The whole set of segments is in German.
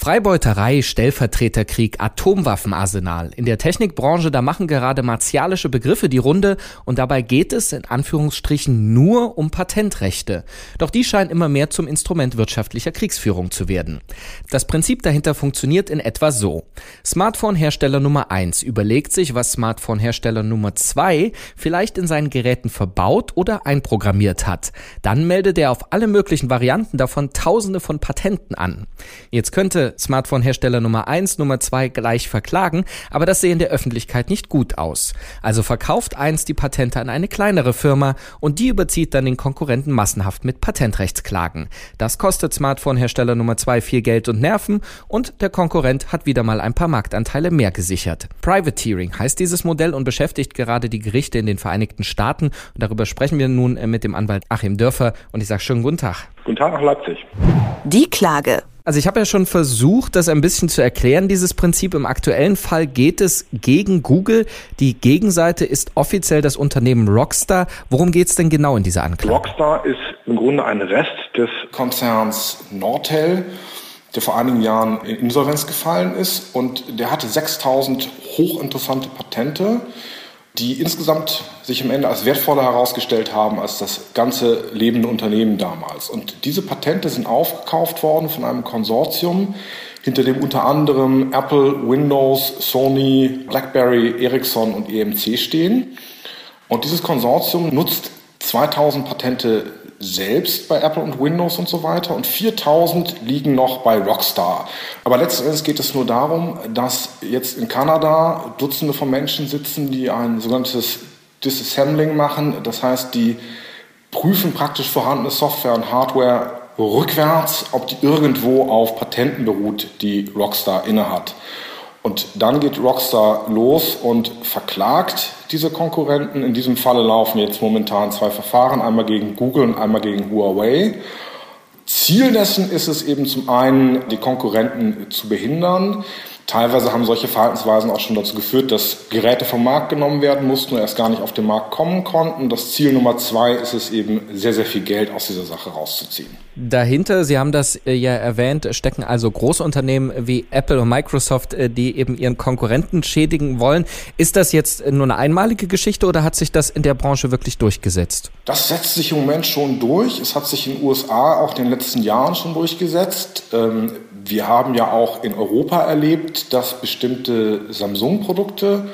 Freibeuterei, Stellvertreterkrieg, Atomwaffenarsenal. In der Technikbranche, da machen gerade martialische Begriffe die Runde und dabei geht es in Anführungsstrichen nur um Patentrechte. Doch die scheinen immer mehr zum Instrument wirtschaftlicher Kriegsführung zu werden. Das Prinzip dahinter funktioniert in etwa so. Smartphone-Hersteller Nummer eins überlegt sich, was Smartphone-Hersteller Nummer zwei vielleicht in seinen Geräten verbaut oder einprogrammiert hat. Dann meldet er auf alle möglichen Varianten davon tausende von Patenten an. Jetzt könnte Smartphone-Hersteller Nummer 1, Nummer 2 gleich verklagen, aber das sehe in der Öffentlichkeit nicht gut aus. Also verkauft eins die Patente an eine kleinere Firma und die überzieht dann den Konkurrenten massenhaft mit Patentrechtsklagen. Das kostet Smartphone-Hersteller Nummer 2 viel Geld und Nerven und der Konkurrent hat wieder mal ein paar Marktanteile mehr gesichert. Privateering heißt dieses Modell und beschäftigt gerade die Gerichte in den Vereinigten Staaten und darüber sprechen wir nun mit dem Anwalt Achim Dörfer und ich sage schönen guten Tag. Guten Tag nach Leipzig. Die Klage. Also ich habe ja schon versucht, das ein bisschen zu erklären, dieses Prinzip. Im aktuellen Fall geht es gegen Google. Die Gegenseite ist offiziell das Unternehmen Rockstar. Worum geht es denn genau in dieser Anklage? Rockstar ist im Grunde ein Rest des Konzerns Nortel der vor einigen Jahren in Insolvenz gefallen ist und der hatte 6000 hochinteressante Patente die insgesamt sich am Ende als wertvoller herausgestellt haben als das ganze lebende Unternehmen damals. Und diese Patente sind aufgekauft worden von einem Konsortium, hinter dem unter anderem Apple, Windows, Sony, BlackBerry, Ericsson und EMC stehen. Und dieses Konsortium nutzt 2000 Patente selbst bei Apple und Windows und so weiter und 4000 liegen noch bei Rockstar. Aber letzten Endes geht es nur darum, dass jetzt in Kanada Dutzende von Menschen sitzen, die ein sogenanntes Disassembling machen. Das heißt, die prüfen praktisch vorhandene Software und Hardware rückwärts, ob die irgendwo auf Patenten beruht, die Rockstar innehat. Und dann geht Rockstar los und verklagt diese Konkurrenten. In diesem Falle laufen jetzt momentan zwei Verfahren, einmal gegen Google und einmal gegen Huawei. Ziel dessen ist es eben zum einen, die Konkurrenten zu behindern, Teilweise haben solche Verhaltensweisen auch schon dazu geführt, dass Geräte vom Markt genommen werden mussten und erst gar nicht auf den Markt kommen konnten. Das Ziel Nummer zwei ist es eben, sehr, sehr viel Geld aus dieser Sache rauszuziehen. Dahinter, Sie haben das äh, ja erwähnt, stecken also Großunternehmen wie Apple und Microsoft, äh, die eben ihren Konkurrenten schädigen wollen. Ist das jetzt nur eine einmalige Geschichte oder hat sich das in der Branche wirklich durchgesetzt? Das setzt sich im Moment schon durch. Es hat sich in den USA auch in den letzten Jahren schon durchgesetzt. Ähm, wir haben ja auch in Europa erlebt, dass bestimmte Samsung-Produkte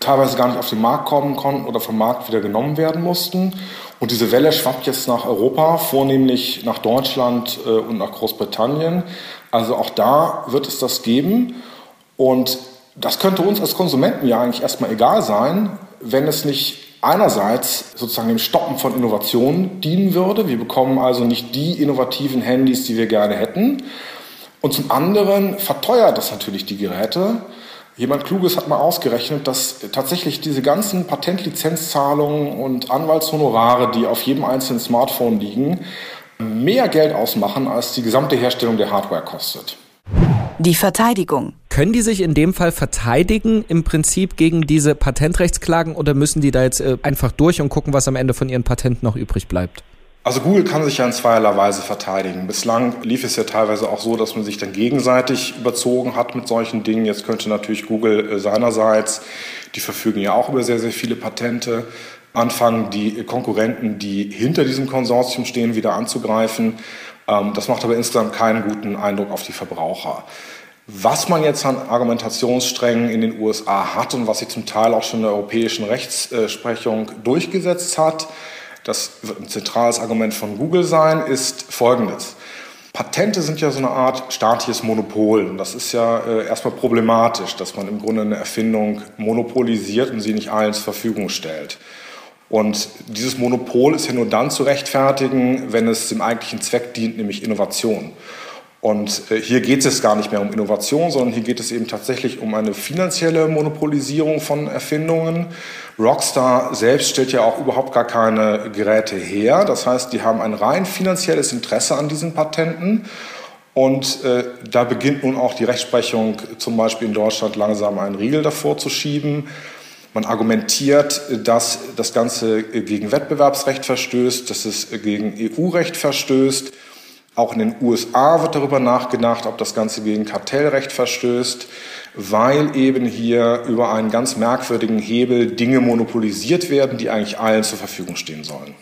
teilweise gar nicht auf den Markt kommen konnten oder vom Markt wieder genommen werden mussten. Und diese Welle schwappt jetzt nach Europa, vornehmlich nach Deutschland äh, und nach Großbritannien. Also auch da wird es das geben. Und das könnte uns als Konsumenten ja eigentlich erstmal egal sein, wenn es nicht einerseits sozusagen dem Stoppen von Innovationen dienen würde. Wir bekommen also nicht die innovativen Handys, die wir gerne hätten. Und zum anderen verteuert das natürlich die Geräte. Jemand Kluges hat mal ausgerechnet, dass tatsächlich diese ganzen Patentlizenzzahlungen und Anwaltshonorare, die auf jedem einzelnen Smartphone liegen, mehr Geld ausmachen, als die gesamte Herstellung der Hardware kostet. Die Verteidigung. Können die sich in dem Fall verteidigen im Prinzip gegen diese Patentrechtsklagen oder müssen die da jetzt äh, einfach durch und gucken, was am Ende von ihren Patenten noch übrig bleibt? Also Google kann sich ja in zweierlei Weise verteidigen. Bislang lief es ja teilweise auch so, dass man sich dann gegenseitig überzogen hat mit solchen Dingen. Jetzt könnte natürlich Google äh, seinerseits, die verfügen ja auch über sehr, sehr viele Patente, anfangen, die Konkurrenten, die hinter diesem Konsortium stehen, wieder anzugreifen. Ähm, das macht aber insgesamt keinen guten Eindruck auf die Verbraucher. Was man jetzt an Argumentationssträngen in den USA hat und was sich zum Teil auch schon in der europäischen Rechtsprechung durchgesetzt hat, das wird ein zentrales Argument von Google sein, ist folgendes. Patente sind ja so eine Art staatliches Monopol. Und das ist ja äh, erstmal problematisch, dass man im Grunde eine Erfindung monopolisiert und sie nicht allen zur Verfügung stellt. Und dieses Monopol ist ja nur dann zu rechtfertigen, wenn es dem eigentlichen Zweck dient, nämlich Innovation. Und äh, hier geht es gar nicht mehr um Innovation, sondern hier geht es eben tatsächlich um eine finanzielle Monopolisierung von Erfindungen. Rockstar selbst stellt ja auch überhaupt gar keine Geräte her. Das heißt, die haben ein rein finanzielles Interesse an diesen Patenten. Und äh, da beginnt nun auch die Rechtsprechung zum Beispiel in Deutschland langsam einen Riegel davor zu schieben. Man argumentiert, dass das Ganze gegen Wettbewerbsrecht verstößt, dass es gegen EU-Recht verstößt. Auch in den USA wird darüber nachgedacht, ob das Ganze gegen Kartellrecht verstößt, weil eben hier über einen ganz merkwürdigen Hebel Dinge monopolisiert werden, die eigentlich allen zur Verfügung stehen sollen.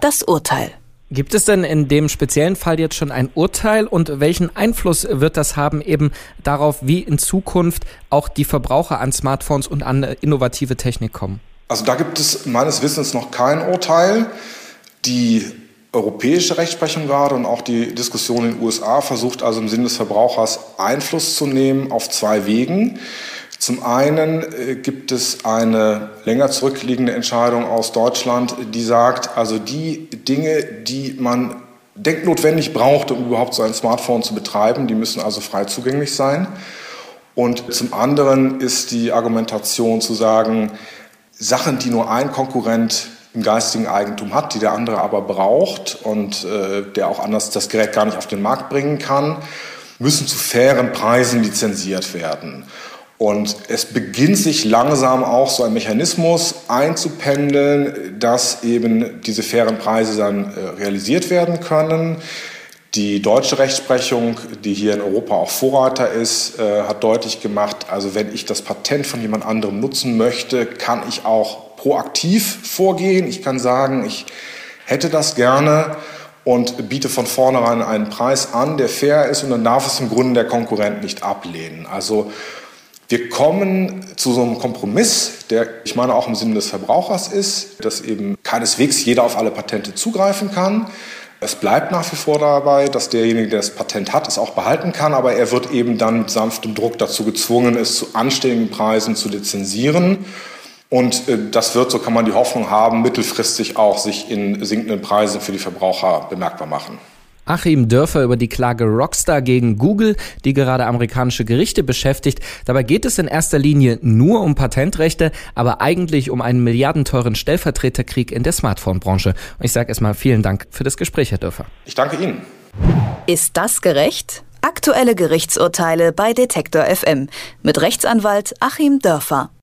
Das Urteil. Gibt es denn in dem speziellen Fall jetzt schon ein Urteil und welchen Einfluss wird das haben eben darauf, wie in Zukunft auch die Verbraucher an Smartphones und an innovative Technik kommen? Also da gibt es meines Wissens noch kein Urteil. Die europäische Rechtsprechung gerade und auch die Diskussion in den USA versucht also im Sinne des Verbrauchers Einfluss zu nehmen auf zwei Wegen. Zum einen äh, gibt es eine länger zurückliegende Entscheidung aus Deutschland, die sagt, also die Dinge, die man denkt notwendig braucht, um überhaupt so ein Smartphone zu betreiben, die müssen also frei zugänglich sein. Und zum anderen ist die Argumentation zu sagen, Sachen, die nur ein Konkurrent im geistigen Eigentum hat, die der andere aber braucht und äh, der auch anders das Gerät gar nicht auf den Markt bringen kann, müssen zu fairen Preisen lizenziert werden. Und es beginnt sich langsam auch so ein Mechanismus einzupendeln, dass eben diese fairen Preise dann äh, realisiert werden können. Die deutsche Rechtsprechung, die hier in Europa auch Vorreiter ist, äh, hat deutlich gemacht, also wenn ich das Patent von jemand anderem nutzen möchte, kann ich auch proaktiv vorgehen. Ich kann sagen, ich hätte das gerne und biete von vornherein einen Preis an, der fair ist und dann darf es im Grunde der Konkurrent nicht ablehnen. Also wir kommen zu so einem Kompromiss, der ich meine auch im Sinne des Verbrauchers ist, dass eben keineswegs jeder auf alle Patente zugreifen kann. Es bleibt nach wie vor dabei, dass derjenige, der das Patent hat, es auch behalten kann, aber er wird eben dann mit sanftem Druck dazu gezwungen, es zu anständigen Preisen zu lizenzieren. Und äh, das wird, so kann man die Hoffnung haben, mittelfristig auch sich in sinkenden Preisen für die Verbraucher bemerkbar machen. Achim Dörfer über die Klage Rockstar gegen Google, die gerade amerikanische Gerichte beschäftigt. Dabei geht es in erster Linie nur um Patentrechte, aber eigentlich um einen milliardenteuren Stellvertreterkrieg in der Smartphone-Branche. Und ich sage erstmal vielen Dank für das Gespräch, Herr Dörfer. Ich danke Ihnen. Ist das gerecht? Aktuelle Gerichtsurteile bei Detektor FM mit Rechtsanwalt Achim Dörfer.